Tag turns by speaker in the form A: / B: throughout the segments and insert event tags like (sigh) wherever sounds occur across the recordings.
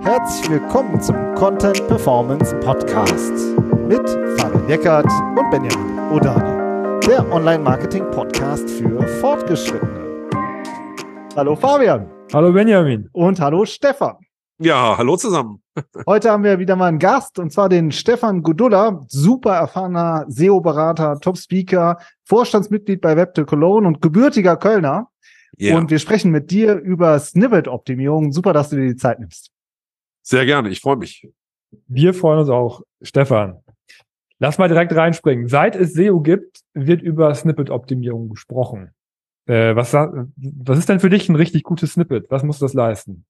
A: Herzlich willkommen zum Content Performance Podcast mit Fabian Eckert und Benjamin Odani, der Online-Marketing-Podcast für Fortgeschrittene. Hallo Fabian.
B: Hallo Benjamin.
A: Und hallo Stefan.
C: Ja, hallo zusammen. (laughs)
A: Heute haben wir wieder mal einen Gast und zwar den Stefan Gudulla, super erfahrener SEO-Berater, Top-Speaker, Vorstandsmitglied bei Web Cologne und gebürtiger Kölner. Yeah. Und wir sprechen mit dir über Snippet-Optimierung. Super, dass du dir die Zeit nimmst.
C: Sehr gerne, ich freue mich.
B: Wir freuen uns auch, Stefan. Lass mal direkt reinspringen. Seit es SEO gibt, wird über Snippet-Optimierung gesprochen. Äh, was, was ist denn für dich ein richtig gutes Snippet? Was muss das leisten?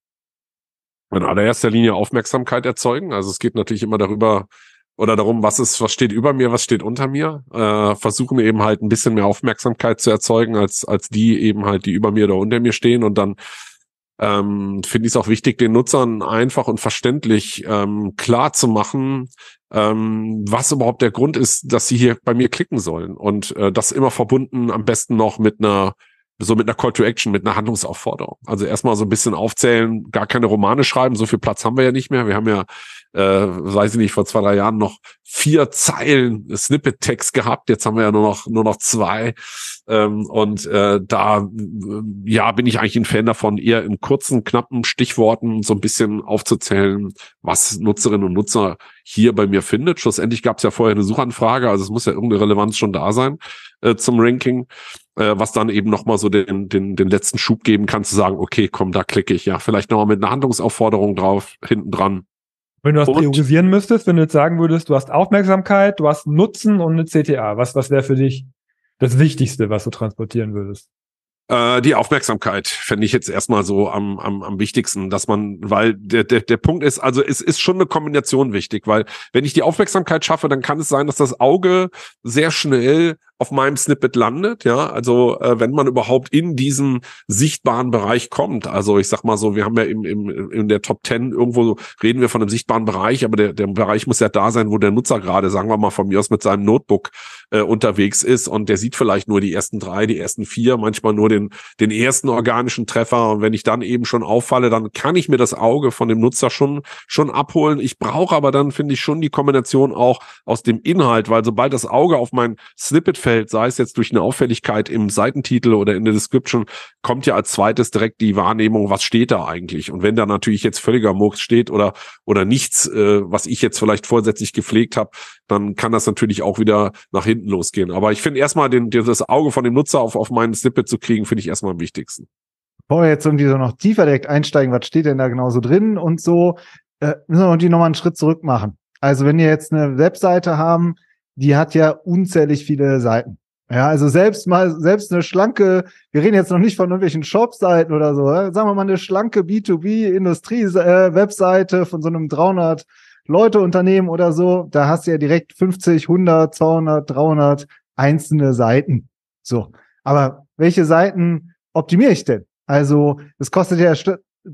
C: In allererster Linie Aufmerksamkeit erzeugen. Also es geht natürlich immer darüber oder darum, was ist, was steht über mir, was steht unter mir. Äh, versuchen eben halt ein bisschen mehr Aufmerksamkeit zu erzeugen als als die eben halt, die über mir oder unter mir stehen und dann ähm, finde ich es auch wichtig, den Nutzern einfach und verständlich ähm, klar zu machen, ähm, was überhaupt der Grund ist, dass sie hier bei mir klicken sollen. Und äh, das immer verbunden am besten noch mit einer so mit einer Call to Action, mit einer Handlungsaufforderung. Also erstmal so ein bisschen aufzählen, gar keine Romane schreiben, so viel Platz haben wir ja nicht mehr. Wir haben ja, äh, weiß ich nicht, vor zwei, drei Jahren noch vier Zeilen Snippet-Text gehabt. Jetzt haben wir ja nur noch, nur noch zwei. Ähm, und äh, da, ja, bin ich eigentlich ein Fan davon, eher in kurzen, knappen Stichworten so ein bisschen aufzuzählen, was Nutzerinnen und Nutzer hier bei mir findet. Schlussendlich gab es ja vorher eine Suchanfrage, also es muss ja irgendeine Relevanz schon da sein äh, zum Ranking äh, was dann eben nochmal so den, den, den letzten Schub geben kann, zu sagen, okay, komm, da klicke ich, ja, vielleicht nochmal mit einer Handlungsaufforderung drauf, hinten dran.
B: Wenn du das und, priorisieren müsstest, wenn du jetzt sagen würdest, du hast Aufmerksamkeit, du hast Nutzen und eine CTA, was, was wäre für dich das Wichtigste, was du transportieren würdest?
C: Äh, die Aufmerksamkeit fände ich jetzt erstmal so am, am, am wichtigsten, dass man, weil der, der, der Punkt ist, also es ist schon eine Kombination wichtig, weil wenn ich die Aufmerksamkeit schaffe, dann kann es sein, dass das Auge sehr schnell auf meinem Snippet landet, ja, also äh, wenn man überhaupt in diesen sichtbaren Bereich kommt, also ich sag mal so, wir haben ja im, im, in der Top 10 irgendwo reden wir von einem sichtbaren Bereich, aber der, der Bereich muss ja da sein, wo der Nutzer gerade, sagen wir mal von mir aus mit seinem Notebook äh, unterwegs ist und der sieht vielleicht nur die ersten drei, die ersten vier, manchmal nur den, den ersten organischen Treffer und wenn ich dann eben schon auffalle, dann kann ich mir das Auge von dem Nutzer schon, schon abholen. Ich brauche aber dann, finde ich, schon die Kombination auch aus dem Inhalt, weil sobald das Auge auf mein Snippet fällt, sei es jetzt durch eine Auffälligkeit im Seitentitel oder in der Description, kommt ja als zweites direkt die Wahrnehmung, was steht da eigentlich? Und wenn da natürlich jetzt völliger Murks steht oder, oder nichts, äh, was ich jetzt vielleicht vorsätzlich gepflegt habe, dann kann das natürlich auch wieder nach hinten losgehen. Aber ich finde erstmal den, das Auge von dem Nutzer auf, auf meinen Snippet zu kriegen, finde ich erstmal am wichtigsten.
A: Bevor wir jetzt irgendwie so noch tiefer direkt einsteigen, was steht denn da genau so drin und so, äh, müssen wir irgendwie nochmal einen Schritt zurück machen. Also wenn wir jetzt eine Webseite haben, die hat ja unzählich viele Seiten. Ja, also selbst mal, selbst eine schlanke, wir reden jetzt noch nicht von irgendwelchen Shop-Seiten oder so, sagen wir mal eine schlanke B2B-Industrie-Webseite äh, von so einem 300 Leute Unternehmen oder so, da hast du ja direkt 50, 100, 200, 300 einzelne Seiten. So. Aber welche Seiten optimiere ich denn? Also, es kostet ja,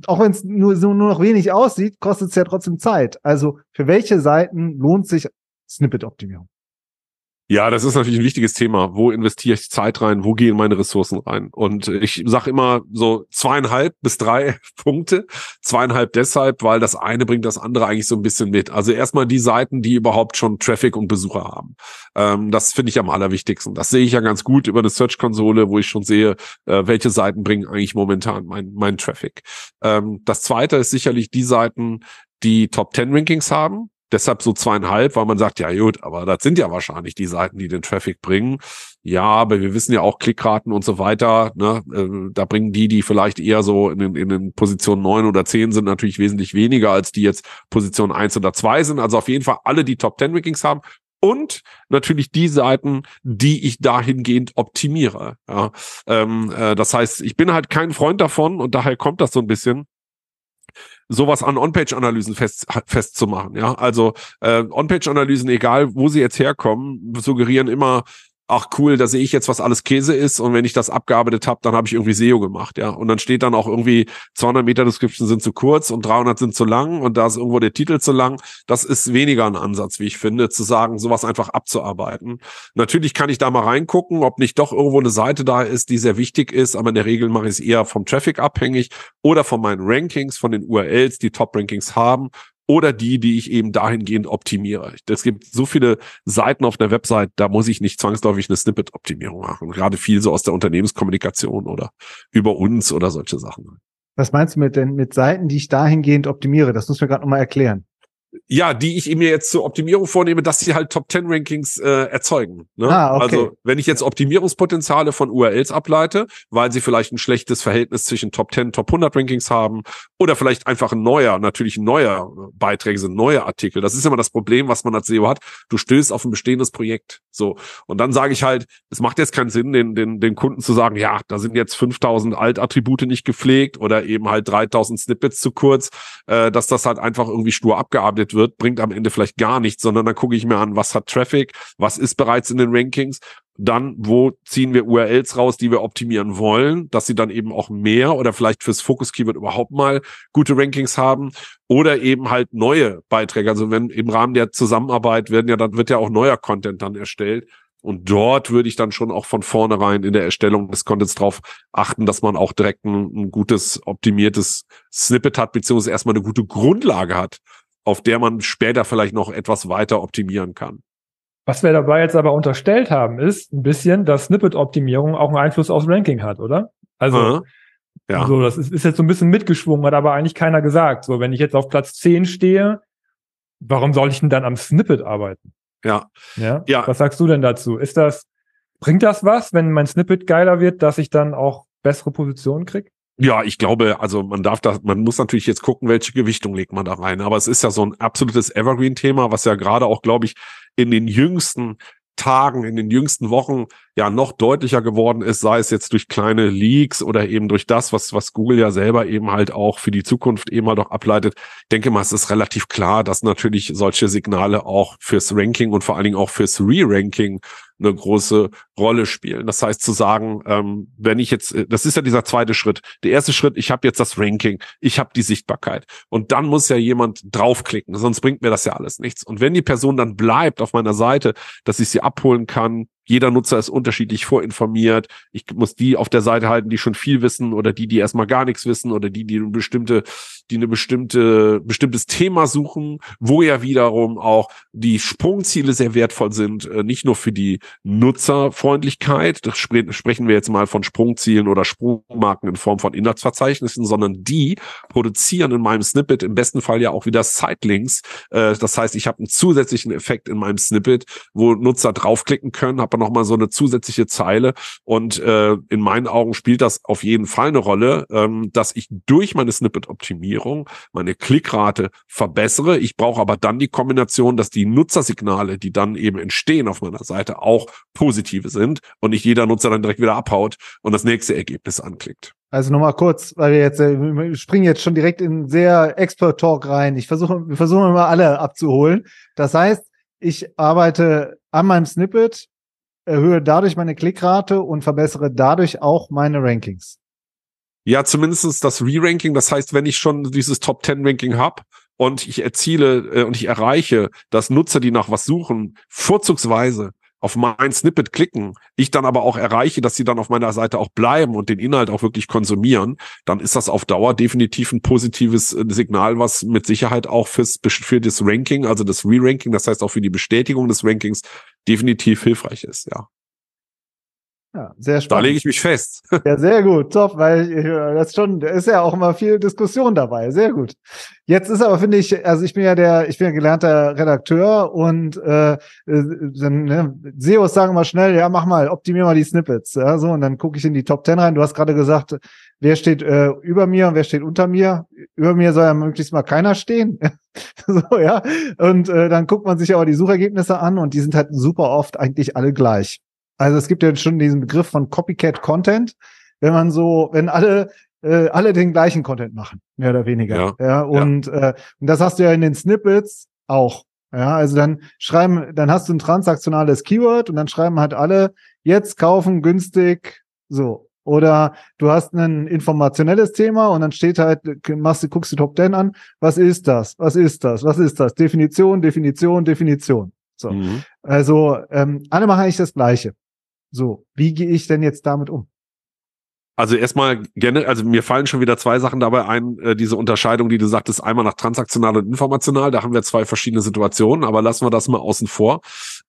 A: auch wenn es nur, nur noch wenig aussieht, kostet es ja trotzdem Zeit. Also, für welche Seiten lohnt sich Snippet-Optimierung?
C: Ja, das ist natürlich ein wichtiges Thema. Wo investiere ich Zeit rein? Wo gehen meine Ressourcen rein? Und ich sage immer so zweieinhalb bis drei (laughs) Punkte. Zweieinhalb deshalb, weil das eine bringt das andere eigentlich so ein bisschen mit. Also erstmal die Seiten, die überhaupt schon Traffic und Besucher haben. Ähm, das finde ich am allerwichtigsten. Das sehe ich ja ganz gut über eine Search-Konsole, wo ich schon sehe, äh, welche Seiten bringen eigentlich momentan meinen mein Traffic. Ähm, das zweite ist sicherlich die Seiten, die Top 10 Rankings haben deshalb so zweieinhalb, weil man sagt, ja gut, aber das sind ja wahrscheinlich die Seiten, die den Traffic bringen. Ja, aber wir wissen ja auch Klickraten und so weiter. Ne? Äh, da bringen die, die vielleicht eher so in den, in den Positionen neun oder zehn sind, natürlich wesentlich weniger, als die jetzt Position eins oder zwei sind. Also auf jeden Fall alle, die Top Ten Rankings haben. Und natürlich die Seiten, die ich dahingehend optimiere. Ja, ähm, äh, das heißt, ich bin halt kein Freund davon und daher kommt das so ein bisschen, sowas an On-Page-Analysen fest, festzumachen. Ja, also äh, On-Page-Analysen, egal wo sie jetzt herkommen, suggerieren immer ach cool, da sehe ich jetzt, was alles Käse ist und wenn ich das abgearbeitet habe, dann habe ich irgendwie SEO gemacht, ja. Und dann steht dann auch irgendwie 200 Meter Description sind zu kurz und 300 sind zu lang und da ist irgendwo der Titel zu lang. Das ist weniger ein Ansatz, wie ich finde, zu sagen, sowas einfach abzuarbeiten. Natürlich kann ich da mal reingucken, ob nicht doch irgendwo eine Seite da ist, die sehr wichtig ist, aber in der Regel mache ich es eher vom Traffic abhängig oder von meinen Rankings, von den URLs, die Top-Rankings haben oder die, die ich eben dahingehend optimiere. Es gibt so viele Seiten auf der Website, da muss ich nicht zwangsläufig eine Snippet-Optimierung machen. Gerade viel so aus der Unternehmenskommunikation oder über uns oder solche Sachen.
A: Was meinst du mit denn mit Seiten, die ich dahingehend optimiere? Das muss mir gerade nochmal erklären
C: ja, die ich mir jetzt zur Optimierung vornehme, dass sie halt Top 10 Rankings äh, erzeugen. Ne?
A: Ah, okay.
C: Also wenn ich jetzt Optimierungspotenziale von URLs ableite, weil sie vielleicht ein schlechtes Verhältnis zwischen Top 10, Top 100 Rankings haben oder vielleicht einfach ein neuer, natürlich ein neuer Beiträge sind, neue Artikel. Das ist immer das Problem, was man als SEO hat. Du stößt auf ein bestehendes Projekt. So. Und dann sage ich halt, es macht jetzt keinen Sinn, den, den, den Kunden zu sagen, ja, da sind jetzt 5000 Altattribute nicht gepflegt oder eben halt 3000 Snippets zu kurz, äh, dass das halt einfach irgendwie stur abgearbeitet gearbeitet wird, bringt am Ende vielleicht gar nichts, sondern dann gucke ich mir an, was hat Traffic, was ist bereits in den Rankings, dann wo ziehen wir URLs raus, die wir optimieren wollen, dass sie dann eben auch mehr oder vielleicht fürs Focus Keyword überhaupt mal gute Rankings haben oder eben halt neue Beiträge. Also wenn im Rahmen der Zusammenarbeit werden ja dann wird ja auch neuer Content dann erstellt und dort würde ich dann schon auch von vornherein in der Erstellung des Contents drauf achten, dass man auch direkt ein, ein gutes, optimiertes Snippet hat, beziehungsweise erstmal eine gute Grundlage hat, auf der man später vielleicht noch etwas weiter optimieren kann.
B: Was wir dabei jetzt aber unterstellt haben, ist ein bisschen, dass Snippet-Optimierung auch einen Einfluss aufs Ranking hat, oder? Also, ja. so, das ist, ist jetzt so ein bisschen mitgeschwungen, hat aber eigentlich keiner gesagt. So, wenn ich jetzt auf Platz 10 stehe, warum soll ich denn dann am Snippet arbeiten?
C: Ja.
B: Ja. ja. Was sagst du denn dazu? Ist das, bringt das was, wenn mein Snippet geiler wird, dass ich dann auch bessere Positionen kriege?
C: Ja, ich glaube, also man darf da, man muss natürlich jetzt gucken, welche Gewichtung legt man da rein. Aber es ist ja so ein absolutes Evergreen-Thema, was ja gerade auch, glaube ich, in den jüngsten Tagen, in den jüngsten Wochen ja noch deutlicher geworden ist, sei es jetzt durch kleine Leaks oder eben durch das, was, was Google ja selber eben halt auch für die Zukunft eben halt auch ableitet. Ich denke mal, es ist relativ klar, dass natürlich solche Signale auch fürs Ranking und vor allen Dingen auch fürs Re-Ranking eine große Rolle spielen. Das heißt zu sagen, ähm, wenn ich jetzt, äh, das ist ja dieser zweite Schritt. Der erste Schritt, ich habe jetzt das Ranking, ich habe die Sichtbarkeit und dann muss ja jemand draufklicken, sonst bringt mir das ja alles nichts. Und wenn die Person dann bleibt auf meiner Seite, dass ich sie abholen kann, jeder Nutzer ist unterschiedlich vorinformiert. Ich muss die auf der Seite halten, die schon viel wissen oder die, die erstmal gar nichts wissen oder die, die eine bestimmte, die eine bestimmte, bestimmtes Thema suchen, wo ja wiederum auch die Sprungziele sehr wertvoll sind, äh, nicht nur für die Nutzerfreundlichkeit. Das spre sprechen wir jetzt mal von Sprungzielen oder Sprungmarken in Form von Inhaltsverzeichnissen, sondern die produzieren in meinem Snippet im besten Fall ja auch wieder Sitelinks. Äh, das heißt, ich habe einen zusätzlichen Effekt in meinem Snippet, wo Nutzer draufklicken können, habe nochmal so eine zusätzliche Zeile. Und äh, in meinen Augen spielt das auf jeden Fall eine Rolle, ähm, dass ich durch meine Snippet-Optimierung meine Klickrate verbessere. Ich brauche aber dann die Kombination, dass die Nutzersignale, die dann eben entstehen auf meiner Seite, auch positive sind und nicht jeder Nutzer dann direkt wieder abhaut und das nächste Ergebnis anklickt.
A: Also nochmal kurz, weil wir jetzt äh, wir springen jetzt schon direkt in sehr Expert Talk rein. Ich versuche, wir versuchen immer alle abzuholen. Das heißt, ich arbeite an meinem Snippet, erhöhe dadurch meine Klickrate und verbessere dadurch auch meine Rankings.
C: Ja, zumindestens das Re-Ranking. Das heißt, wenn ich schon dieses Top 10 Ranking habe und ich erziele äh, und ich erreiche, dass Nutzer, die nach was suchen, vorzugsweise auf mein Snippet klicken, ich dann aber auch erreiche, dass sie dann auf meiner Seite auch bleiben und den Inhalt auch wirklich konsumieren, dann ist das auf Dauer definitiv ein positives äh, Signal, was mit Sicherheit auch fürs, für das Ranking, also das Re-Ranking, das heißt auch für die Bestätigung des Rankings definitiv hilfreich ist, ja.
A: Ja, sehr spannend.
C: Da lege ich mich fest. (laughs)
A: Ja, sehr gut, top, weil äh, das schon, da ist ja auch immer viel Diskussion dabei. Sehr gut. Jetzt ist aber, finde ich, also ich bin ja der, ich bin ja gelernter Redakteur und äh, äh ne, SEOs sagen immer schnell, ja, mach mal, optimier mal die Snippets. Ja, so, und dann gucke ich in die Top 10 rein. Du hast gerade gesagt, wer steht äh, über mir und wer steht unter mir. Über mir soll ja möglichst mal keiner stehen. (laughs) so, ja. Und äh, dann guckt man sich aber die Suchergebnisse an und die sind halt super oft eigentlich alle gleich. Also es gibt ja schon diesen Begriff von Copycat Content, wenn man so, wenn alle äh, alle den gleichen Content machen, mehr oder weniger. Ja, ja und, ja. Äh, und das hast du ja in den Snippets auch. Ja, also dann schreiben, dann hast du ein transaktionales Keyword und dann schreiben halt alle, jetzt kaufen günstig, so. Oder du hast ein informationelles Thema und dann steht halt, machst du, guckst du Top 10 an, was ist das? Was ist das? Was ist das? Definition, Definition, Definition. So. Mhm. Also, ähm, alle machen eigentlich das Gleiche. So, wie gehe ich denn jetzt damit um?
C: Also erstmal gerne, also mir fallen schon wieder zwei Sachen dabei ein, äh, diese Unterscheidung, die du sagtest, einmal nach transaktional und informational, da haben wir zwei verschiedene Situationen, aber lassen wir das mal außen vor.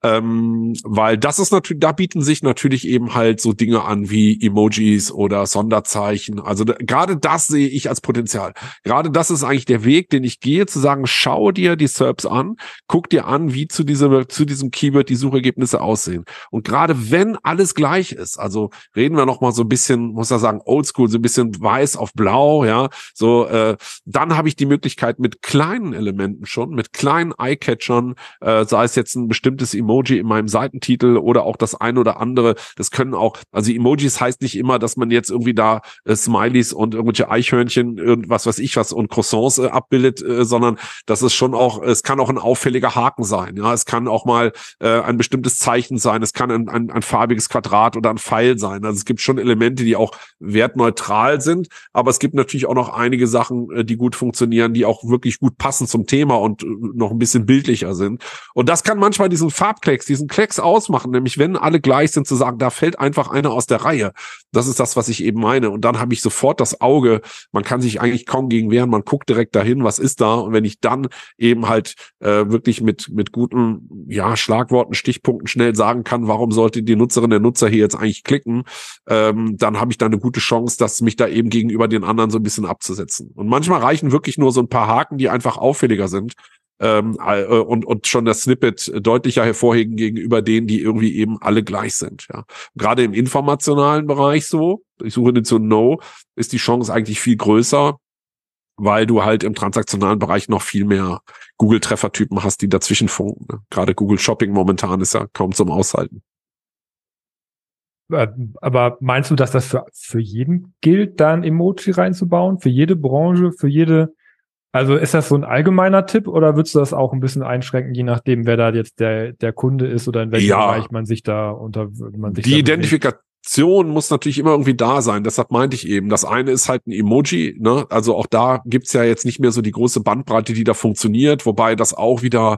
C: Ähm, weil das ist natürlich, da bieten sich natürlich eben halt so Dinge an wie Emojis oder Sonderzeichen. Also da, gerade das sehe ich als Potenzial. Gerade das ist eigentlich der Weg, den ich gehe, zu sagen, schau dir die SERPs an, guck dir an, wie zu diesem, zu diesem Keyword die Suchergebnisse aussehen. Und gerade wenn alles gleich ist, also reden wir noch mal so ein bisschen, muss er sagen, oldschool, so ein bisschen weiß auf blau, ja, so, äh, dann habe ich die Möglichkeit mit kleinen Elementen schon, mit kleinen Eye-Catchern, äh, sei es jetzt ein bestimmtes Emoji in meinem Seitentitel oder auch das ein oder andere. Das können auch, also Emojis heißt nicht immer, dass man jetzt irgendwie da äh, Smileys und irgendwelche Eichhörnchen, irgendwas weiß ich was und Croissants äh, abbildet, äh, sondern das ist schon auch, es kann auch ein auffälliger Haken sein. Ja, es kann auch mal äh, ein bestimmtes Zeichen sein. Es kann ein, ein, ein farbiges Quadrat oder ein Pfeil sein. Also es gibt schon Elemente, die auch wertneutral sind, aber es gibt natürlich auch noch einige Sachen, äh, die gut funktionieren, die auch wirklich gut passen zum Thema und äh, noch ein bisschen bildlicher sind. Und das kann manchmal diesen Farb Farbklecks, diesen Klecks ausmachen, nämlich wenn alle gleich sind, zu sagen, da fällt einfach einer aus der Reihe. Das ist das, was ich eben meine. Und dann habe ich sofort das Auge, man kann sich eigentlich kaum gegen wehren, man guckt direkt dahin, was ist da. Und wenn ich dann eben halt äh, wirklich mit, mit guten ja, Schlagworten, Stichpunkten schnell sagen kann, warum sollte die Nutzerin, der Nutzer hier jetzt eigentlich klicken, ähm, dann habe ich da eine gute Chance, dass mich da eben gegenüber den anderen so ein bisschen abzusetzen. Und manchmal reichen wirklich nur so ein paar Haken, die einfach auffälliger sind ähm, äh, und, und schon das Snippet deutlicher hervorheben gegenüber denen, die irgendwie eben alle gleich sind. Ja. Gerade im informationalen Bereich so, ich suche den zu No, ist die Chance eigentlich viel größer, weil du halt im transaktionalen Bereich noch viel mehr Google-Treffertypen hast, die dazwischen funken. Ne? Gerade Google Shopping momentan ist ja kaum zum Aushalten.
B: Äh, aber meinst du, dass das für, für jeden gilt, da ein Emoji reinzubauen? Für jede Branche, für jede also ist das so ein allgemeiner Tipp oder würdest du das auch ein bisschen einschränken, je nachdem, wer da jetzt der, der Kunde ist oder in welchem ja. Bereich man sich da unter man sich
C: Die Identifikation muss natürlich immer irgendwie da sein. Deshalb meinte ich eben. Das eine ist halt ein Emoji, ne? Also auch da gibt's ja jetzt nicht mehr so die große Bandbreite, die da funktioniert, wobei das auch wieder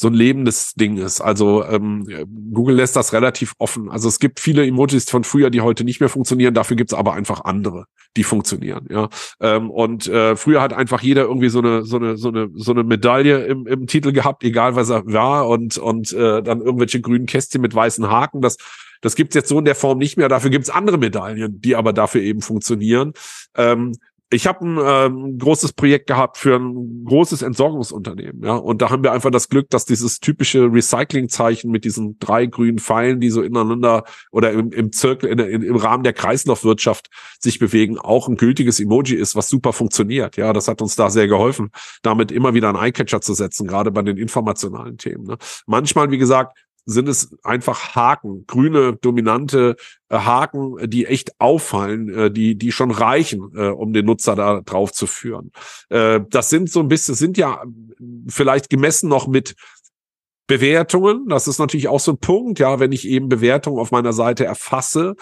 C: so ein lebendes Ding ist. Also ähm, Google lässt das relativ offen. Also es gibt viele Emojis von früher, die heute nicht mehr funktionieren. Dafür gibt's aber einfach andere, die funktionieren. Ja. Ähm, und äh, früher hat einfach jeder irgendwie so eine so eine so eine so eine Medaille im, im Titel gehabt, egal was er war, und und äh, dann irgendwelche grünen Kästchen mit weißen Haken. Das das gibt's jetzt so in der Form nicht mehr. Dafür gibt's andere Medaillen, die aber dafür eben funktionieren. Ähm, ich habe ein ähm, großes Projekt gehabt für ein großes Entsorgungsunternehmen, ja, und da haben wir einfach das Glück, dass dieses typische Recyclingzeichen mit diesen drei grünen Pfeilen, die so ineinander oder im, im Zirkel, in, in, im Rahmen der Kreislaufwirtschaft sich bewegen, auch ein gültiges Emoji ist, was super funktioniert. Ja, das hat uns da sehr geholfen, damit immer wieder einen Eyecatcher zu setzen, gerade bei den informationalen Themen. Ne? Manchmal, wie gesagt, sind es einfach Haken, grüne, dominante äh, Haken, die echt auffallen, äh, die, die schon reichen, äh, um den Nutzer da drauf zu führen. Äh, das sind so ein bisschen, sind ja vielleicht gemessen noch mit Bewertungen, das ist natürlich auch so ein Punkt, ja, wenn ich eben Bewertungen auf meiner Seite erfasse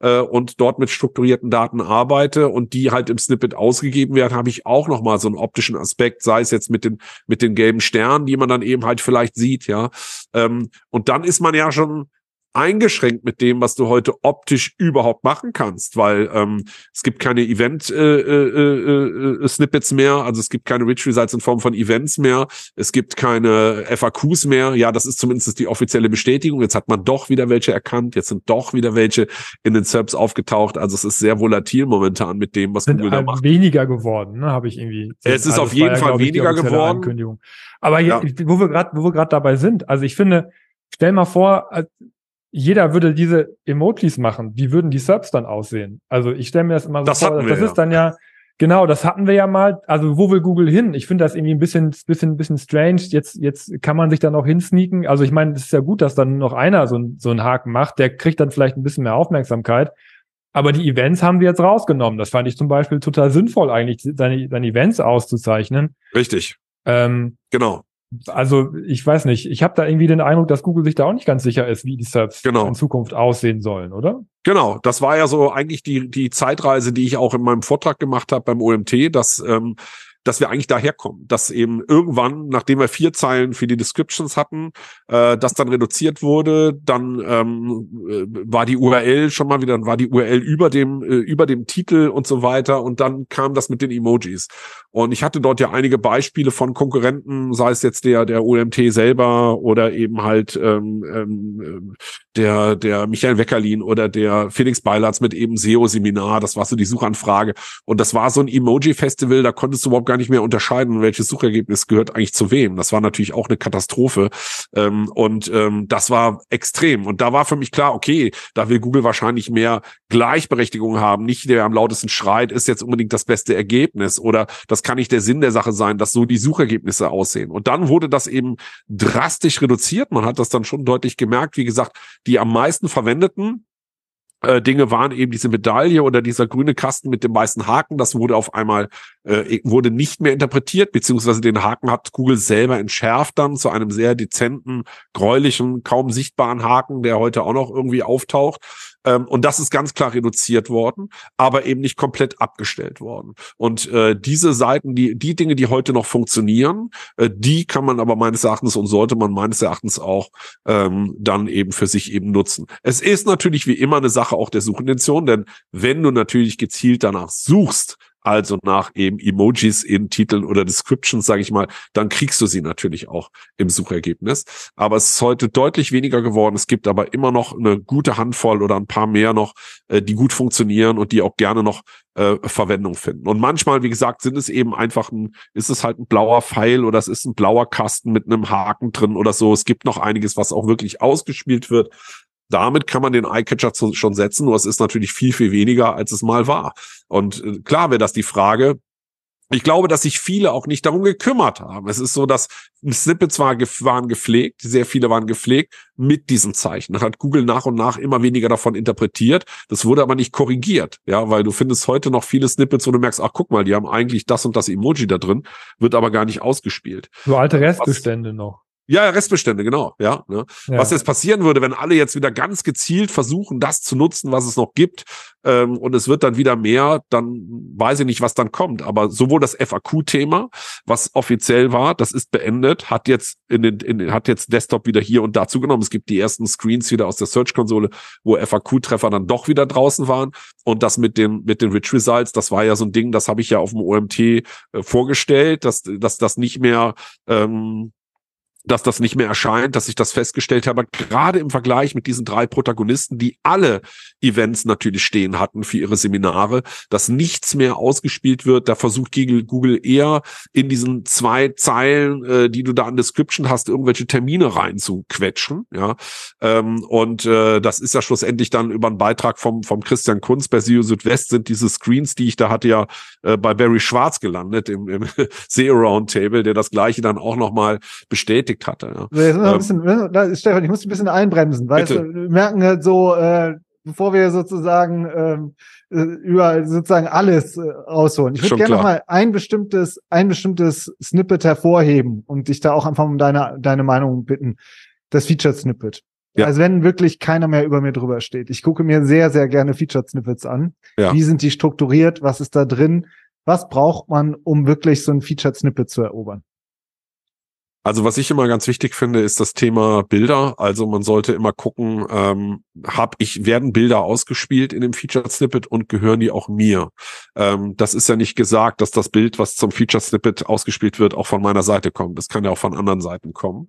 C: äh, und dort mit strukturierten Daten arbeite und die halt im Snippet ausgegeben werden, habe ich auch noch mal so einen optischen Aspekt, sei es jetzt mit den mit den gelben Sternen, die man dann eben halt vielleicht sieht, ja. Ähm, und dann ist man ja schon eingeschränkt mit dem, was du heute optisch überhaupt machen kannst, weil ähm, es gibt keine Event-Snippets äh, äh, äh, mehr, also es gibt keine Rich Results in Form von Events mehr, es gibt keine FAQs mehr. Ja, das ist zumindest die offizielle Bestätigung. Jetzt hat man doch wieder welche erkannt, jetzt sind doch wieder welche in den SERPs aufgetaucht. Also es ist sehr volatil momentan mit dem, was
B: sind Google da macht. Weniger geworden, ne? Habe ich irgendwie.
C: Es ist also auf jeden ja, Fall weniger geworden.
B: Aber ja. wo wir gerade, wo wir gerade dabei sind, also ich finde, stell mal vor, jeder würde diese Emojis machen, wie würden die Subs dann aussehen? Also ich stelle mir das immer so
C: das vor,
B: das
C: ja.
B: ist dann ja, genau, das hatten wir ja mal. Also wo will Google hin? Ich finde das irgendwie ein bisschen, bisschen, bisschen strange. Jetzt, jetzt kann man sich dann auch hinsneaken. Also ich meine, es ist ja gut, dass dann noch einer so, so einen Haken macht. Der kriegt dann vielleicht ein bisschen mehr Aufmerksamkeit. Aber die Events haben wir jetzt rausgenommen. Das fand ich zum Beispiel total sinnvoll, eigentlich seine, seine Events auszuzeichnen.
C: Richtig.
B: Ähm,
C: genau
B: also ich weiß nicht, ich habe da irgendwie den Eindruck, dass Google sich da auch nicht ganz sicher ist, wie die Search
C: Genau.
B: in Zukunft aussehen sollen, oder?
C: Genau, das war ja so eigentlich die, die Zeitreise, die ich auch in meinem Vortrag gemacht habe beim OMT, dass, ähm, dass wir eigentlich daherkommen, dass eben irgendwann, nachdem wir vier Zeilen für die Descriptions hatten, äh, das dann reduziert wurde, dann ähm, äh, war die URL schon mal wieder, dann war die URL über dem äh, über dem Titel und so weiter und dann kam das mit den Emojis. Und ich hatte dort ja einige Beispiele von Konkurrenten, sei es jetzt der der OMT selber oder eben halt ähm, ähm, der der Michael Weckerlin oder der Felix Beilatz mit eben SEO Seminar, das war so die Suchanfrage und das war so ein Emoji Festival, da konntest du überhaupt gar nicht mehr unterscheiden, welches Suchergebnis gehört eigentlich zu wem. Das war natürlich auch eine Katastrophe ähm, und ähm, das war extrem und da war für mich klar, okay, da will Google wahrscheinlich mehr Gleichberechtigung haben, nicht der am lautesten schreit, ist jetzt unbedingt das beste Ergebnis oder das kann nicht der Sinn der Sache sein, dass so die Suchergebnisse aussehen. Und dann wurde das eben drastisch reduziert. Man hat das dann schon deutlich gemerkt. Wie gesagt, die am meisten verwendeten äh, Dinge waren eben diese Medaille oder dieser grüne Kasten mit dem weißen Haken. Das wurde auf einmal äh, wurde nicht mehr interpretiert, beziehungsweise den Haken hat Google selber entschärft dann zu einem sehr dezenten, gräulichen, kaum sichtbaren Haken, der heute auch noch irgendwie auftaucht. Ähm, und das ist ganz klar reduziert worden, aber eben nicht komplett abgestellt worden. Und äh, diese Seiten, die, die Dinge, die heute noch funktionieren, äh, die kann man aber meines Erachtens und sollte man meines Erachtens auch ähm, dann eben für sich eben nutzen. Es ist natürlich wie immer eine Sache auch der Suchintention, denn wenn du natürlich gezielt danach suchst, also nach eben Emojis in Titeln oder Descriptions, sage ich mal, dann kriegst du sie natürlich auch im Suchergebnis. Aber es ist heute deutlich weniger geworden. Es gibt aber immer noch eine gute Handvoll oder ein paar mehr noch, äh, die gut funktionieren und die auch gerne noch äh, Verwendung finden. Und manchmal, wie gesagt, sind es eben einfach ein, ist es halt ein blauer Pfeil oder es ist ein blauer Kasten mit einem Haken drin oder so. Es gibt noch einiges, was auch wirklich ausgespielt wird. Damit kann man den Eyecatcher schon setzen, nur es ist natürlich viel, viel weniger, als es mal war. Und äh, klar wäre das die Frage, ich glaube, dass sich viele auch nicht darum gekümmert haben. Es ist so, dass Snippets war, waren gepflegt, sehr viele waren gepflegt mit diesen Zeichen. Dann hat Google nach und nach immer weniger davon interpretiert. Das wurde aber nicht korrigiert, ja, weil du findest heute noch viele Snippets, wo du merkst, ach guck mal, die haben eigentlich das und das Emoji da drin, wird aber gar nicht ausgespielt.
B: So alte Restbestände noch.
C: Ja, Restbestände, genau. Ja, ne? ja, Was jetzt passieren würde, wenn alle jetzt wieder ganz gezielt versuchen, das zu nutzen, was es noch gibt, ähm, und es wird dann wieder mehr, dann weiß ich nicht, was dann kommt. Aber sowohl das FAQ-Thema, was offiziell war, das ist beendet, hat jetzt in den, in, hat jetzt Desktop wieder hier und da zugenommen. Es gibt die ersten Screens wieder aus der Search-Konsole, wo FAQ-Treffer dann doch wieder draußen waren. Und das mit den, mit den Rich Results, das war ja so ein Ding, das habe ich ja auf dem OMT äh, vorgestellt, dass, dass das nicht mehr ähm, dass das nicht mehr erscheint, dass ich das festgestellt habe, gerade im Vergleich mit diesen drei Protagonisten, die alle Events natürlich stehen hatten für ihre Seminare, dass nichts mehr ausgespielt wird. Da versucht Google eher in diesen zwei Zeilen, äh, die du da an Description hast, irgendwelche Termine reinzuquetschen. Ja, ähm, und äh, das ist ja schlussendlich dann über einen Beitrag vom vom Christian Kunz bei SEO Südwest sind diese Screens, die ich da hatte, ja äh, bei Barry Schwarz gelandet im, im (laughs) SEO Roundtable, der das gleiche dann auch noch mal bestätigt bestätigt hatte. Ja.
A: Ähm, bisschen, ne, Stefan, ich muss ein bisschen einbremsen, weil wir merken halt so, äh, bevor wir sozusagen ähm, äh, über sozusagen alles äh, rausholen. Ich würde gerne noch mal ein bestimmtes, ein bestimmtes Snippet hervorheben und dich da auch einfach um deine, deine Meinung bitten. Das Featured Snippet. Ja. Also wenn wirklich keiner mehr über mir drüber steht. Ich gucke mir sehr, sehr gerne Featured Snippets an. Ja. Wie sind die strukturiert? Was ist da drin? Was braucht man, um wirklich so ein Featured Snippet zu erobern?
C: Also was ich immer ganz wichtig finde, ist das Thema Bilder. Also man sollte immer gucken, ähm, hab ich werden Bilder ausgespielt in dem Featured Snippet und gehören die auch mir? Ähm, das ist ja nicht gesagt, dass das Bild, was zum Featured Snippet ausgespielt wird, auch von meiner Seite kommt. Das kann ja auch von anderen Seiten kommen.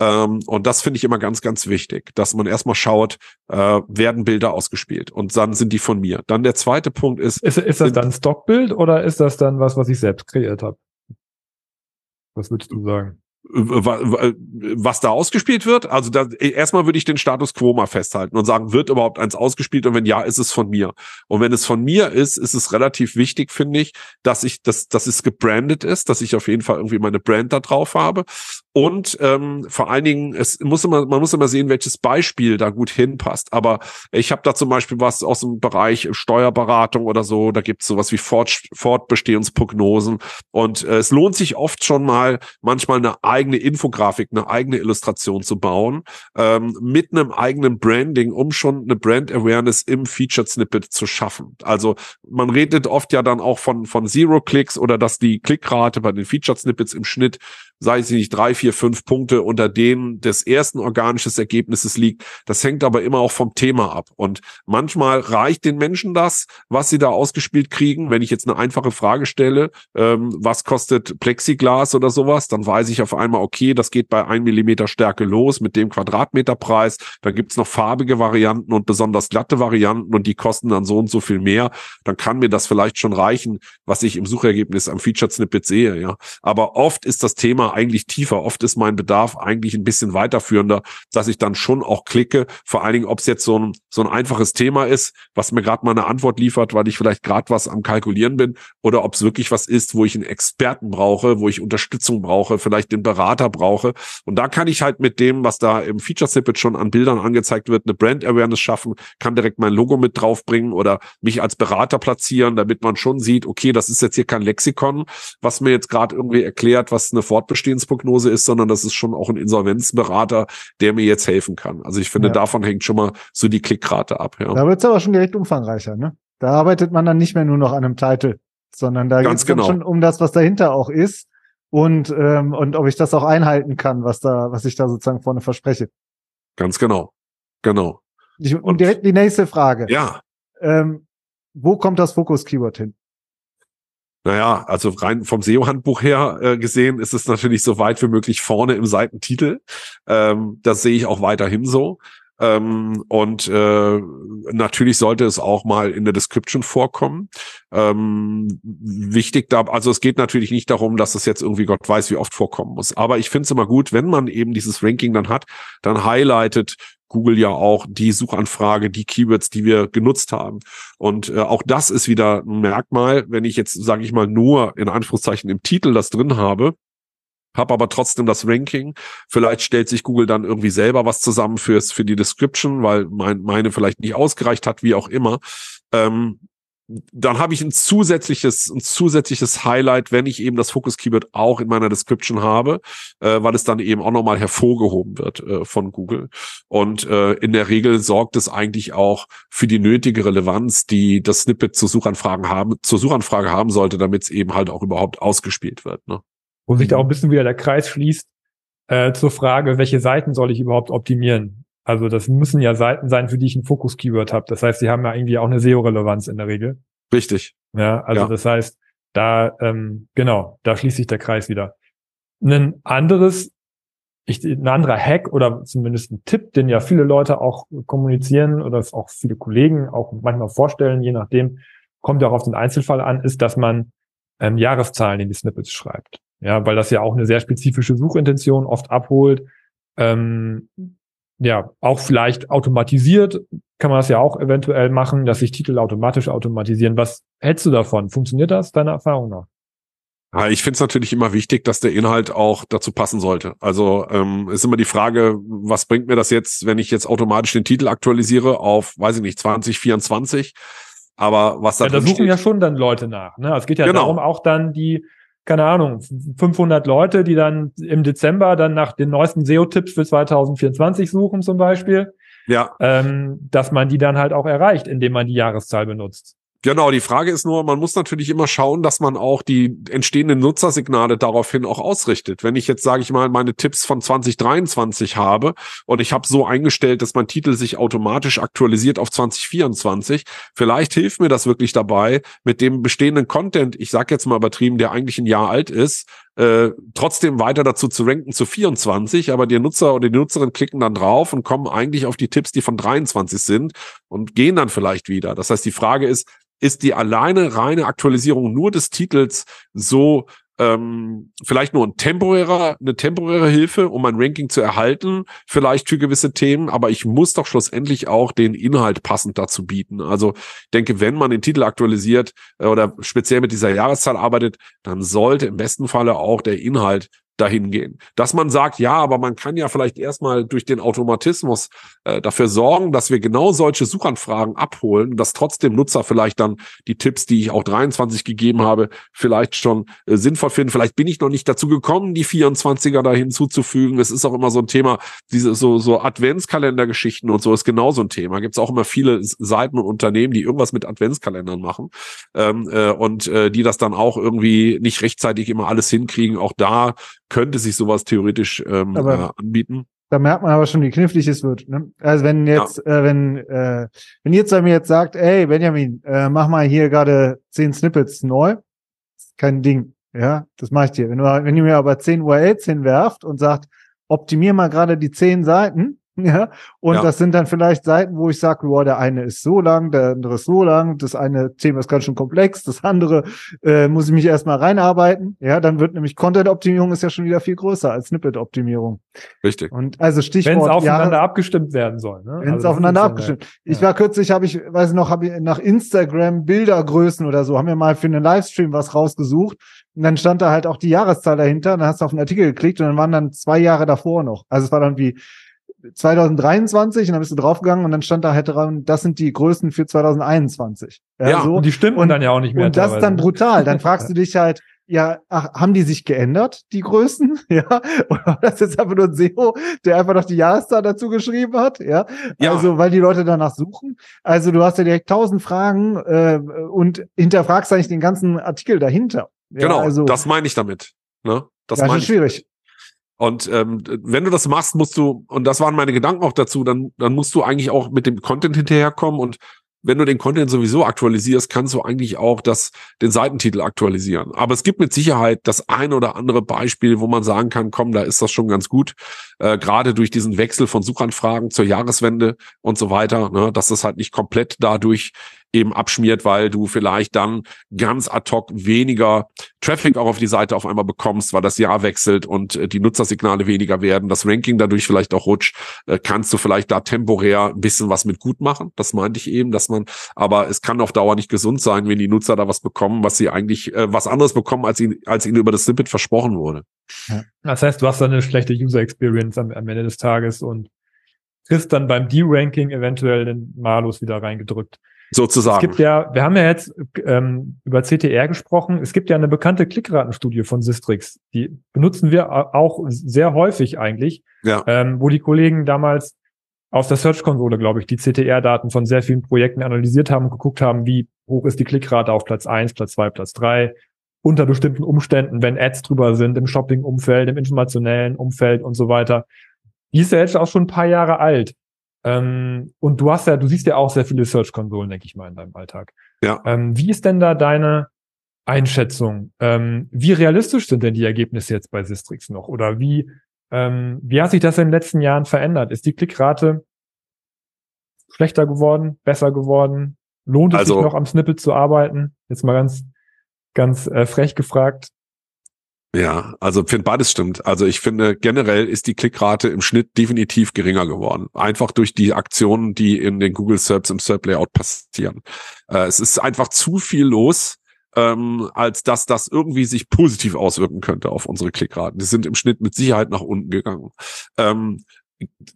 C: Ähm, und das finde ich immer ganz, ganz wichtig, dass man erstmal schaut, äh, werden Bilder ausgespielt und dann sind die von mir. Dann der zweite Punkt ist.
B: Ist, ist das dann Stockbild oder ist das dann was, was ich selbst kreiert habe? Was würdest du sagen?
C: Was da ausgespielt wird. Also da, erstmal würde ich den Status quo mal festhalten und sagen, wird überhaupt eins ausgespielt und wenn ja, ist es von mir. Und wenn es von mir ist, ist es relativ wichtig, finde ich, dass ich, dass, dass es gebrandet ist, dass ich auf jeden Fall irgendwie meine Brand da drauf habe. Und ähm, vor allen Dingen, es muss immer, man muss immer sehen, welches Beispiel da gut hinpasst. Aber ich habe da zum Beispiel was aus dem Bereich Steuerberatung oder so, da gibt es sowas wie Fort, Fortbestehensprognosen. Und äh, es lohnt sich oft schon mal, manchmal eine eigene Infografik, eine eigene Illustration zu bauen, ähm, mit einem eigenen Branding, um schon eine Brand Awareness im Featured Snippet zu schaffen. Also man redet oft ja dann auch von, von Zero Clicks oder dass die Klickrate bei den Featured Snippets im Schnitt sei es nicht drei, vier, fünf Punkte unter denen des ersten organisches Ergebnisses liegt. Das hängt aber immer auch vom Thema ab. Und manchmal reicht den Menschen das, was sie da ausgespielt kriegen. Wenn ich jetzt eine einfache Frage stelle, ähm, was kostet Plexiglas oder sowas, dann weiß ich auf einmal, okay, das geht bei ein Millimeter Stärke los mit dem Quadratmeterpreis. Da gibt's noch farbige Varianten und besonders glatte Varianten und die kosten dann so und so viel mehr. Dann kann mir das vielleicht schon reichen, was ich im Suchergebnis am Featured Snippet sehe. Ja, aber oft ist das Thema Thema eigentlich tiefer. Oft ist mein Bedarf eigentlich ein bisschen weiterführender, dass ich dann schon auch klicke. Vor allen Dingen, ob es jetzt so ein, so ein einfaches Thema ist, was mir gerade mal eine Antwort liefert, weil ich vielleicht gerade was am Kalkulieren bin, oder ob es wirklich was ist, wo ich einen Experten brauche, wo ich Unterstützung brauche, vielleicht den Berater brauche. Und da kann ich halt mit dem, was da im Feature Snippet schon an Bildern angezeigt wird, eine Brand Awareness schaffen, kann direkt mein Logo mit draufbringen oder mich als Berater platzieren, damit man schon sieht, okay, das ist jetzt hier kein Lexikon, was mir jetzt gerade irgendwie erklärt, was eine Fortbildung Fortbestehensprognose ist, sondern das ist schon auch ein Insolvenzberater, der mir jetzt helfen kann. Also ich finde, ja. davon hängt schon mal so die Klickrate ab. Ja.
A: Da wird es aber schon direkt umfangreicher. Ne? Da arbeitet man dann nicht mehr nur noch an einem Titel, sondern da geht es genau. schon um das, was dahinter auch ist und ähm, und ob ich das auch einhalten kann, was da, was ich da sozusagen vorne verspreche.
C: Ganz genau, genau.
A: Ich, und direkt die nächste Frage.
C: Ja.
A: Ähm, wo kommt das Fokus-Keyword hin?
C: Naja, also rein vom SEO-Handbuch her äh, gesehen ist es natürlich so weit wie möglich vorne im Seitentitel. Ähm, das sehe ich auch weiterhin so. Ähm, und äh, natürlich sollte es auch mal in der Description vorkommen. Ähm, wichtig da, also es geht natürlich nicht darum, dass es jetzt irgendwie Gott weiß, wie oft vorkommen muss. Aber ich finde es immer gut, wenn man eben dieses Ranking dann hat, dann highlightet Google ja auch die Suchanfrage, die Keywords, die wir genutzt haben. Und äh, auch das ist wieder ein Merkmal, wenn ich jetzt, sage ich mal, nur in Anführungszeichen im Titel das drin habe, habe aber trotzdem das Ranking. Vielleicht stellt sich Google dann irgendwie selber was zusammen fürs für die Description, weil mein, meine vielleicht nicht ausgereicht hat, wie auch immer. Ähm, dann habe ich ein zusätzliches, ein zusätzliches Highlight, wenn ich eben das Focus Keyword auch in meiner Description habe, äh, weil es dann eben auch nochmal hervorgehoben wird äh, von Google. Und äh, in der Regel sorgt es eigentlich auch für die nötige Relevanz, die das Snippet zur Suchanfragen haben, zur Suchanfrage haben sollte, damit es eben halt auch überhaupt ausgespielt wird. Ne?
B: Wo sich da auch ein bisschen wieder der Kreis schließt äh, zur Frage, welche Seiten soll ich überhaupt optimieren? Also das müssen ja Seiten sein, für die ich ein Fokus-Keyword habe. Das heißt, sie haben ja irgendwie auch eine SEO-Relevanz in der Regel.
C: Richtig.
B: Ja, also ja. das heißt, da, ähm, genau, da schließt sich der Kreis wieder. Ein anderes, ich, ein anderer Hack oder zumindest ein Tipp, den ja viele Leute auch kommunizieren oder auch viele Kollegen auch manchmal vorstellen, je nachdem, kommt ja auch auf den Einzelfall an, ist, dass man ähm, Jahreszahlen in die Snippets schreibt. Ja, weil das ja auch eine sehr spezifische Suchintention oft abholt. Ähm, ja, auch vielleicht automatisiert kann man das ja auch eventuell machen, dass sich Titel automatisch automatisieren. Was hältst du davon? Funktioniert das deiner Erfahrung nach?
C: Ja, ich finde es natürlich immer wichtig, dass der Inhalt auch dazu passen sollte. Also ähm, ist immer die Frage, was bringt mir das jetzt, wenn ich jetzt automatisch den Titel aktualisiere auf, weiß ich nicht, 2024? Aber was da
B: ja, da suchen steht, ja schon dann Leute nach. Ne? Es geht ja genau. darum, auch dann die keine Ahnung, 500 Leute, die dann im Dezember dann nach den neuesten SEO-Tipps für 2024 suchen zum Beispiel.
C: Ja.
B: Ähm, dass man die dann halt auch erreicht, indem man die Jahreszahl benutzt.
C: Genau, die Frage ist nur, man muss natürlich immer schauen, dass man auch die entstehenden Nutzersignale daraufhin auch ausrichtet. Wenn ich jetzt, sage ich mal, meine Tipps von 2023 habe und ich habe so eingestellt, dass mein Titel sich automatisch aktualisiert auf 2024, vielleicht hilft mir das wirklich dabei, mit dem bestehenden Content, ich sage jetzt mal übertrieben, der eigentlich ein Jahr alt ist, äh, trotzdem weiter dazu zu ranken zu 24, aber die Nutzer oder die Nutzerin klicken dann drauf und kommen eigentlich auf die Tipps, die von 23 sind und gehen dann vielleicht wieder. Das heißt, die Frage ist, ist die alleine reine Aktualisierung nur des Titels so ähm, vielleicht nur ein temporärer, eine temporäre Hilfe, um mein Ranking zu erhalten, vielleicht für gewisse Themen, aber ich muss doch schlussendlich auch den Inhalt passend dazu bieten. Also denke, wenn man den Titel aktualisiert äh, oder speziell mit dieser Jahreszahl arbeitet, dann sollte im besten Falle auch der Inhalt dahin gehen. Dass man sagt, ja, aber man kann ja vielleicht erstmal durch den Automatismus äh, dafür sorgen, dass wir genau solche Suchanfragen abholen, dass trotzdem Nutzer vielleicht dann die Tipps, die ich auch 23 gegeben habe, vielleicht schon äh, sinnvoll finden. Vielleicht bin ich noch nicht dazu gekommen, die 24er da hinzuzufügen. Es ist auch immer so ein Thema, diese so, so Adventskalendergeschichten und so ist genau so ein Thema. Gibt es auch immer viele Seiten und Unternehmen, die irgendwas mit Adventskalendern machen ähm, äh, und äh, die das dann auch irgendwie nicht rechtzeitig immer alles hinkriegen. Auch da könnte sich sowas theoretisch ähm, äh, anbieten.
A: Da merkt man aber schon, wie knifflig es wird. Ne? Also wenn jetzt, ja. äh, wenn, äh, wenn jetzt mir jetzt sagt, ey Benjamin, äh, mach mal hier gerade zehn Snippets neu, kein Ding. Ja, das mache ich dir. Wenn, du, wenn ihr mir aber zehn URLs hinwerft und sagt, optimier mal gerade die zehn Seiten, (laughs) Ja, und ja. das sind dann vielleicht Seiten, wo ich sage, wow, der eine ist so lang, der andere ist so lang, das eine Thema ist ganz schön komplex, das andere äh, muss ich mich erstmal reinarbeiten. Ja, dann wird nämlich Content-Optimierung ist ja schon wieder viel größer als Snippet-Optimierung.
C: Richtig.
A: Und also Stichwort.
B: Wenn es aufeinander Jahres abgestimmt werden soll. Ne?
A: Wenn es also aufeinander abgestimmt. Ja. Ich war kürzlich, habe ich, weiß noch, habe ich nach Instagram Bildergrößen oder so, haben wir mal für einen Livestream was rausgesucht. Und dann stand da halt auch die Jahreszahl dahinter. Dann hast du auf den Artikel geklickt und dann waren dann zwei Jahre davor noch. Also es war dann wie 2023 und dann bist du draufgegangen und dann stand da halt dran, das sind die Größen für 2021.
B: Ja, ja so. und die stimmen und, dann ja auch nicht mehr.
A: Und das ist dann brutal. Dann (laughs) fragst du dich halt, ja, ach, haben die sich geändert, die Größen? (laughs) Ja. Oder war das jetzt einfach nur ein SEO, der einfach noch die Jahreszahl dazu geschrieben hat? Ja. ja. Also, weil die Leute danach suchen. Also, du hast ja direkt tausend Fragen äh, und hinterfragst eigentlich den ganzen Artikel dahinter.
C: Ja, genau, also, das meine ich damit. Ne?
A: Das, das ist schwierig.
C: Und ähm, wenn du das machst, musst du, und das waren meine Gedanken auch dazu, dann, dann musst du eigentlich auch mit dem Content hinterherkommen. Und wenn du den Content sowieso aktualisierst, kannst du eigentlich auch das, den Seitentitel aktualisieren. Aber es gibt mit Sicherheit das ein oder andere Beispiel, wo man sagen kann, komm, da ist das schon ganz gut. Äh, Gerade durch diesen Wechsel von Suchanfragen zur Jahreswende und so weiter, ne, dass das halt nicht komplett dadurch eben abschmiert, weil du vielleicht dann ganz ad hoc weniger Traffic auch auf die Seite auf einmal bekommst, weil das Jahr wechselt und äh, die Nutzersignale weniger werden, das Ranking dadurch vielleicht auch rutscht, äh, kannst du vielleicht da temporär ein bisschen was mit gut machen. Das meinte ich eben, dass man, aber es kann auf Dauer nicht gesund sein, wenn die Nutzer da was bekommen, was sie eigentlich äh, was anderes bekommen, als ihnen, als ihnen über das Snippet versprochen wurde.
B: Ja. Das heißt, du hast dann eine schlechte User Experience am, am Ende des Tages und kriegst dann beim D-Ranking eventuell den Malus wieder reingedrückt.
C: Sozusagen.
B: Es gibt ja, wir haben ja jetzt ähm, über CTR gesprochen. Es gibt ja eine bekannte Klickratenstudie von Sistrix. Die benutzen wir auch sehr häufig eigentlich,
C: ja.
B: ähm, wo die Kollegen damals aus der Search-Konsole, glaube ich, die CTR-Daten von sehr vielen Projekten analysiert haben und geguckt haben, wie hoch ist die Klickrate auf Platz eins, Platz zwei, Platz drei unter bestimmten Umständen, wenn Ads drüber sind, im Shopping-Umfeld, im informationellen Umfeld und so weiter. Die ist ja jetzt auch schon ein paar Jahre alt. Ähm, und du hast ja, du siehst ja auch sehr viele Search-Konsolen, denke ich mal, in deinem Alltag.
C: Ja.
B: Ähm, wie ist denn da deine Einschätzung? Ähm, wie realistisch sind denn die Ergebnisse jetzt bei Sistrix noch? Oder wie, ähm, wie hat sich das in den letzten Jahren verändert? Ist die Klickrate schlechter geworden, besser geworden? Lohnt es also, sich noch am Snippet zu arbeiten? Jetzt mal ganz, ganz äh, frech gefragt.
C: Ja, also finde beides stimmt. Also ich finde generell ist die Klickrate im Schnitt definitiv geringer geworden. Einfach durch die Aktionen, die in den Google Serbs im Serp Layout passieren. Äh, es ist einfach zu viel los, ähm, als dass das irgendwie sich positiv auswirken könnte auf unsere Klickraten. Die sind im Schnitt mit Sicherheit nach unten gegangen. Ähm,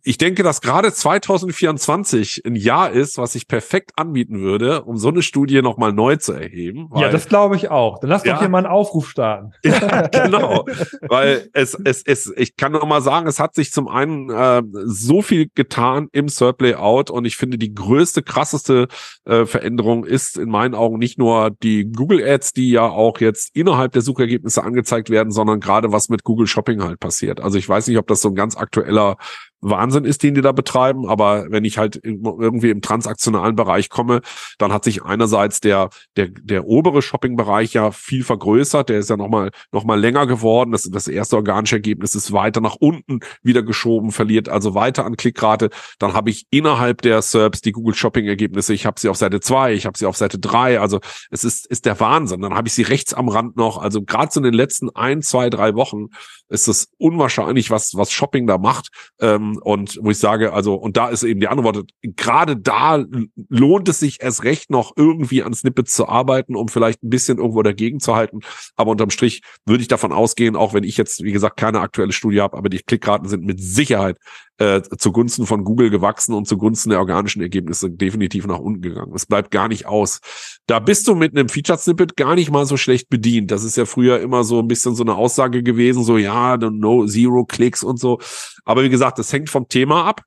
C: ich denke, dass gerade 2024 ein Jahr ist, was sich perfekt anbieten würde, um so eine Studie nochmal neu zu erheben.
B: Weil, ja, das glaube ich auch. Dann lass ja, doch hier mal einen Aufruf starten. (laughs)
C: Ja, genau. weil es, es, es, ich kann noch mal sagen, es hat sich zum einen äh, so viel getan im SERP Layout und ich finde, die größte, krasseste äh, Veränderung ist in meinen Augen nicht nur die Google Ads, die ja auch jetzt innerhalb der Suchergebnisse angezeigt werden, sondern gerade was mit Google Shopping halt passiert. Also ich weiß nicht, ob das so ein ganz aktueller Wahnsinn ist, den die da betreiben. Aber wenn ich halt irgendwie im transaktionalen Bereich komme, dann hat sich einerseits der, der, der obere Shopping-Bereich ja viel vergrößert. Der ist ja nochmal, noch mal länger geworden. Das, das erste organische Ergebnis ist weiter nach unten wieder geschoben, verliert also weiter an Klickrate. Dann habe ich innerhalb der SERPs die Google Shopping-Ergebnisse. Ich habe sie auf Seite zwei, ich habe sie auf Seite drei. Also es ist, ist der Wahnsinn. Dann habe ich sie rechts am Rand noch. Also gerade so in den letzten ein, zwei, drei Wochen ist es unwahrscheinlich, was, was Shopping da macht. Ähm, Ähm, und wo ich sage, also, und da ist eben die Antwort, gerade da lohnt es sich erst recht noch irgendwie an Snippets zu arbeiten, um vielleicht ein bisschen irgendwo dagegen zu halten. Aber unterm Strich würde ich davon ausgehen, auch wenn ich jetzt, wie gesagt, keine aktuelle Studie habe, aber die Klickraten sind mit Sicherheit äh, zugunsten von Google gewachsen und zugunsten der organischen Ergebnisse definitiv nach unten gegangen. Es bleibt gar nicht aus. Da bist du mit einem Featured-Snippet gar nicht mal so schlecht bedient. Das ist ja früher immer so ein bisschen so eine Aussage gewesen, so ja, no, zero Klicks und so. Aber wie gesagt, das hängt vom Thema ab.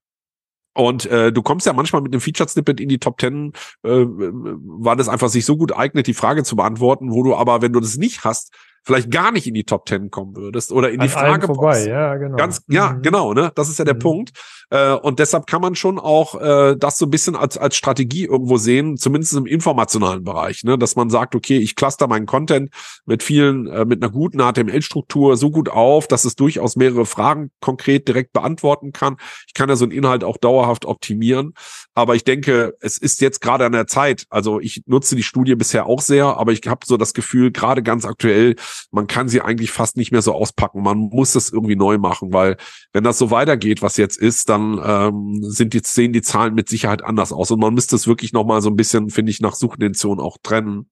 C: Und äh, du kommst ja manchmal mit einem Featured Snippet in die Top Ten, äh, weil das einfach sich so gut eignet, die Frage zu beantworten, wo du aber, wenn du das nicht hast, vielleicht gar nicht in die Top Ten kommen würdest oder in
B: An
C: die Frage
B: ja, genau.
C: Ganz, ja,
B: Mhm.
C: genau, ne? Das ist ja der
B: Mhm.
C: Punkt. Äh, und deshalb kann man schon auch äh, das so ein bisschen als, als Strategie irgendwo sehen, zumindest im informationalen Bereich, ne? Dass man sagt, okay, ich cluster meinen Content mit vielen, äh, mit einer guten HTML-Struktur so gut auf, dass es durchaus mehrere Fragen konkret direkt beantworten kann. Ich kann ja so einen Inhalt auch dauerhaft optimieren. Aber ich denke, es ist jetzt gerade an der Zeit. Also ich nutze die Studie bisher auch sehr, aber ich habe so das Gefühl, gerade ganz aktuell, man kann sie eigentlich fast nicht mehr so auspacken. Man muss es irgendwie neu machen, weil wenn das so weitergeht, was jetzt ist, dann ähm, sind die, sehen die Zahlen mit Sicherheit anders aus. Und man müsste es wirklich nochmal so ein bisschen, finde ich, nach Suchintention auch trennen.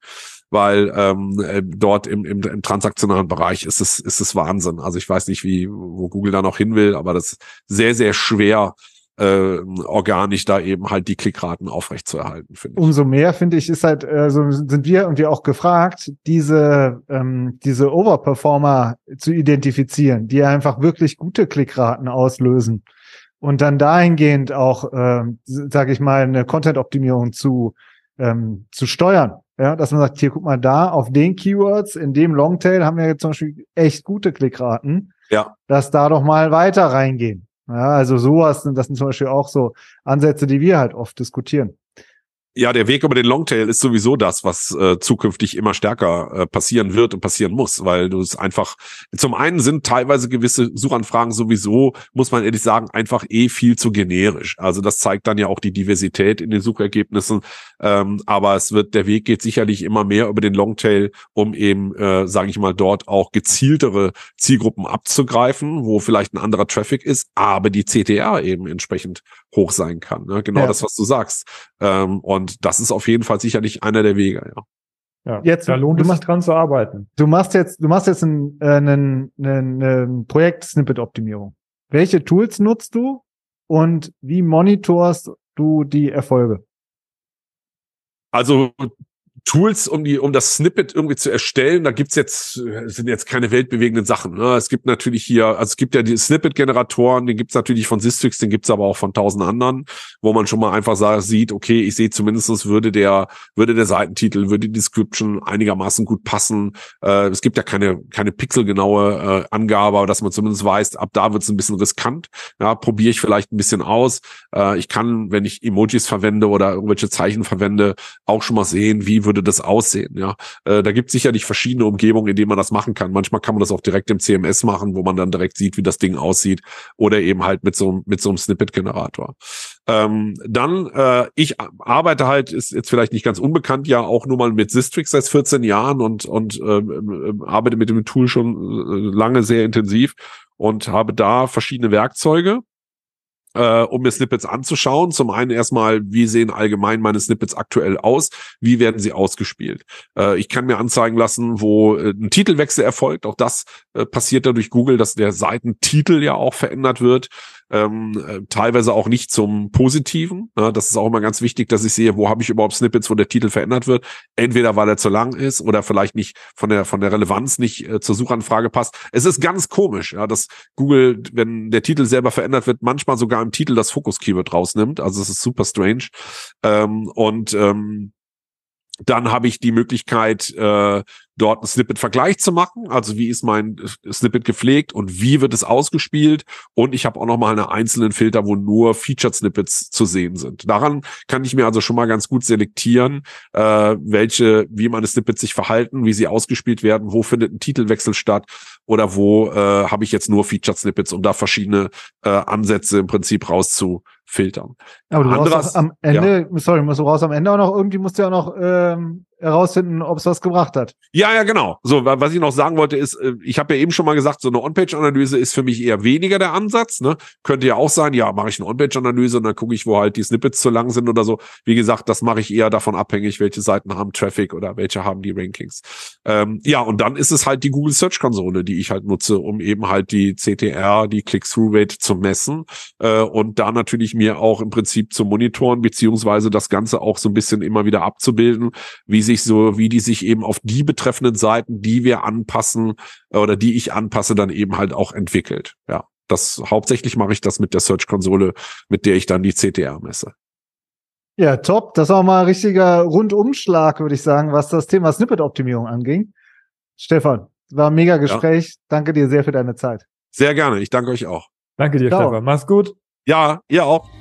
C: Weil ähm, äh, dort im, im, im transaktionalen Bereich ist es, ist es Wahnsinn. Also ich weiß nicht, wie, wo Google da noch hin will, aber das ist sehr, sehr schwer, äh, organisch da eben halt die Klickraten aufrechtzuerhalten, finde ich.
A: Umso mehr, finde ich, ist halt, äh, so sind wir und wir auch gefragt, diese, ähm, diese Overperformer zu identifizieren, die einfach wirklich gute Klickraten auslösen. Und dann dahingehend auch, ähm, sage ich mal, eine Content-Optimierung zu, ähm, zu steuern. Ja, dass man sagt, hier guck mal da, auf den Keywords, in dem Longtail haben wir jetzt zum Beispiel echt gute Klickraten.
C: Ja.
A: Dass da doch mal weiter reingehen. Ja, also sowas, das sind zum Beispiel auch so Ansätze, die wir halt oft diskutieren.
C: Ja, der Weg über den Longtail ist sowieso das, was äh, zukünftig immer stärker äh, passieren wird und passieren muss, weil du es einfach, zum einen sind teilweise gewisse Suchanfragen sowieso, muss man ehrlich sagen, einfach eh viel zu generisch. Also das zeigt dann ja auch die Diversität in den Suchergebnissen. Ähm, aber es wird, der Weg geht sicherlich immer mehr über den Longtail, um eben, äh, sage ich mal, dort auch gezieltere Zielgruppen abzugreifen, wo vielleicht ein anderer Traffic ist, aber die CTR eben entsprechend hoch sein kann. Ne? Genau
A: Ja.
C: das, was du sagst. Ähm, und das ist auf jeden Fall sicherlich einer der Wege, ja.
B: Ja,
A: Jetzt,
B: da lohnt
A: du
B: es sich
A: machst-
B: dran zu arbeiten.
A: Du machst jetzt, du machst jetzt ein, äh, ein, ein, ein Projekt Snippet-Optimierung. Welche Tools nutzt du und wie monitorst du die Erfolge?
C: Also Tools, um die, um das Snippet irgendwie zu erstellen, da gibt's jetzt, äh, sind jetzt keine weltbewegenden Sachen. Ne? Es gibt natürlich hier, also es gibt ja die Snippet-Generatoren, den gibt's natürlich von Systrix, den gibt's aber auch von tausend anderen, wo man schon mal einfach sagt, sieht, okay, ich sehe zumindestens würde der, würde der Seitentitel, würde die Description einigermaßen gut passen. Äh, es gibt ja keine, keine pixelgenaue äh, Angabe, aber dass man zumindest weiß, ab da wird's ein bisschen riskant. Ja, probiere ich vielleicht ein bisschen aus. Äh, ich kann, wenn ich Emojis verwende oder irgendwelche Zeichen verwende, auch schon mal sehen, wie würde das aussehen. Ja, äh, da gibt es sicherlich verschiedene Umgebungen, in denen man das machen kann. Manchmal kann man das auch direkt im CMS machen, wo man dann direkt sieht, wie das Ding aussieht, oder eben halt mit so mit so einem Snippet-Generator. Ähm, dann, äh, ich arbeite halt, ist jetzt vielleicht nicht ganz unbekannt, ja auch nur mal mit Sistrix seit 14 Jahren und und ähm, äh, arbeite mit dem Tool schon äh, lange sehr intensiv und habe da verschiedene Werkzeuge äh, um mir Snippets anzuschauen. Zum einen erstmal, wie sehen allgemein meine Snippets aktuell aus? Wie werden sie ausgespielt? Äh, ich kann mir anzeigen lassen, wo äh, ein Titelwechsel erfolgt. Auch das äh, passiert da durch Google, dass der Seitentitel ja auch verändert wird. Ähm, äh, teilweise auch nicht zum Positiven. Ja, das ist auch immer ganz wichtig, dass ich sehe, wo habe ich überhaupt Snippets, wo der Titel verändert wird. Entweder weil er zu lang ist oder vielleicht nicht von der von der Relevanz nicht äh, zur Suchanfrage passt. Es ist ganz komisch, ja, dass Google, wenn der Titel selber verändert wird, manchmal sogar im Titel das Fokus-Keyword rausnimmt. Also es ist super strange. Ähm, und ähm, dann habe ich die Möglichkeit, äh, dort einen Snippet-Vergleich zu machen. Also wie ist mein Snippet gepflegt und wie wird es ausgespielt? Und ich habe auch noch mal einen einzelnen Filter, wo nur Featured Snippets zu sehen sind. Daran kann ich mir also schon mal ganz gut selektieren, äh, welche, wie meine Snippets sich verhalten, wie sie ausgespielt werden, wo findet ein Titelwechsel statt oder wo äh, habe ich jetzt nur Featured Snippets, um da verschiedene äh, Ansätze im Prinzip rauszufiltern.
A: Aber du brauchst
C: Anderes-
A: auch am Ende, sorry, musst du raus am Ende auch noch, irgendwie musst du ja auch noch ähm, herausfinden, ob es was gebracht hat.
C: Ja, ja, genau. So, wa- was ich noch sagen wollte, ist, äh, ich habe ja eben schon mal gesagt, so eine On-Page-Analyse ist für mich eher weniger der Ansatz. Ne? Könnte ja auch sein, ja, mache ich eine On-Page-Analyse und dann gucke ich, wo halt die Snippets zu lang sind oder so. Wie gesagt, das mache ich eher davon abhängig, welche Seiten haben Traffic oder welche haben die Rankings. Ähm, ja, und dann ist es halt die Google Search Konsole, die ich halt nutze, um eben halt die CTR, die Click-Through-Rate zu messen äh, und da natürlich mir auch im Prinzip zu monitoren, beziehungsweise das Ganze auch so ein bisschen immer wieder abzubilden, wie sich so, wie die sich eben auf die betreffenden Seiten, die wir anpassen äh, oder die ich anpasse, dann eben halt auch entwickelt. Ja, das hauptsächlich mache ich das mit der Search-Konsole, mit der ich dann die CTR messe.
A: Ja, top. Das war mal ein richtiger Rundumschlag, würde ich sagen, was das Thema Snippet-Optimierung anging. Stefan, war ein mega Gespräch. Danke dir sehr für deine Zeit.
C: Sehr gerne. Ich danke euch auch.
B: Danke dir,
A: Ciao.
B: Stefan. Mach's gut.
C: Ja, ihr auch.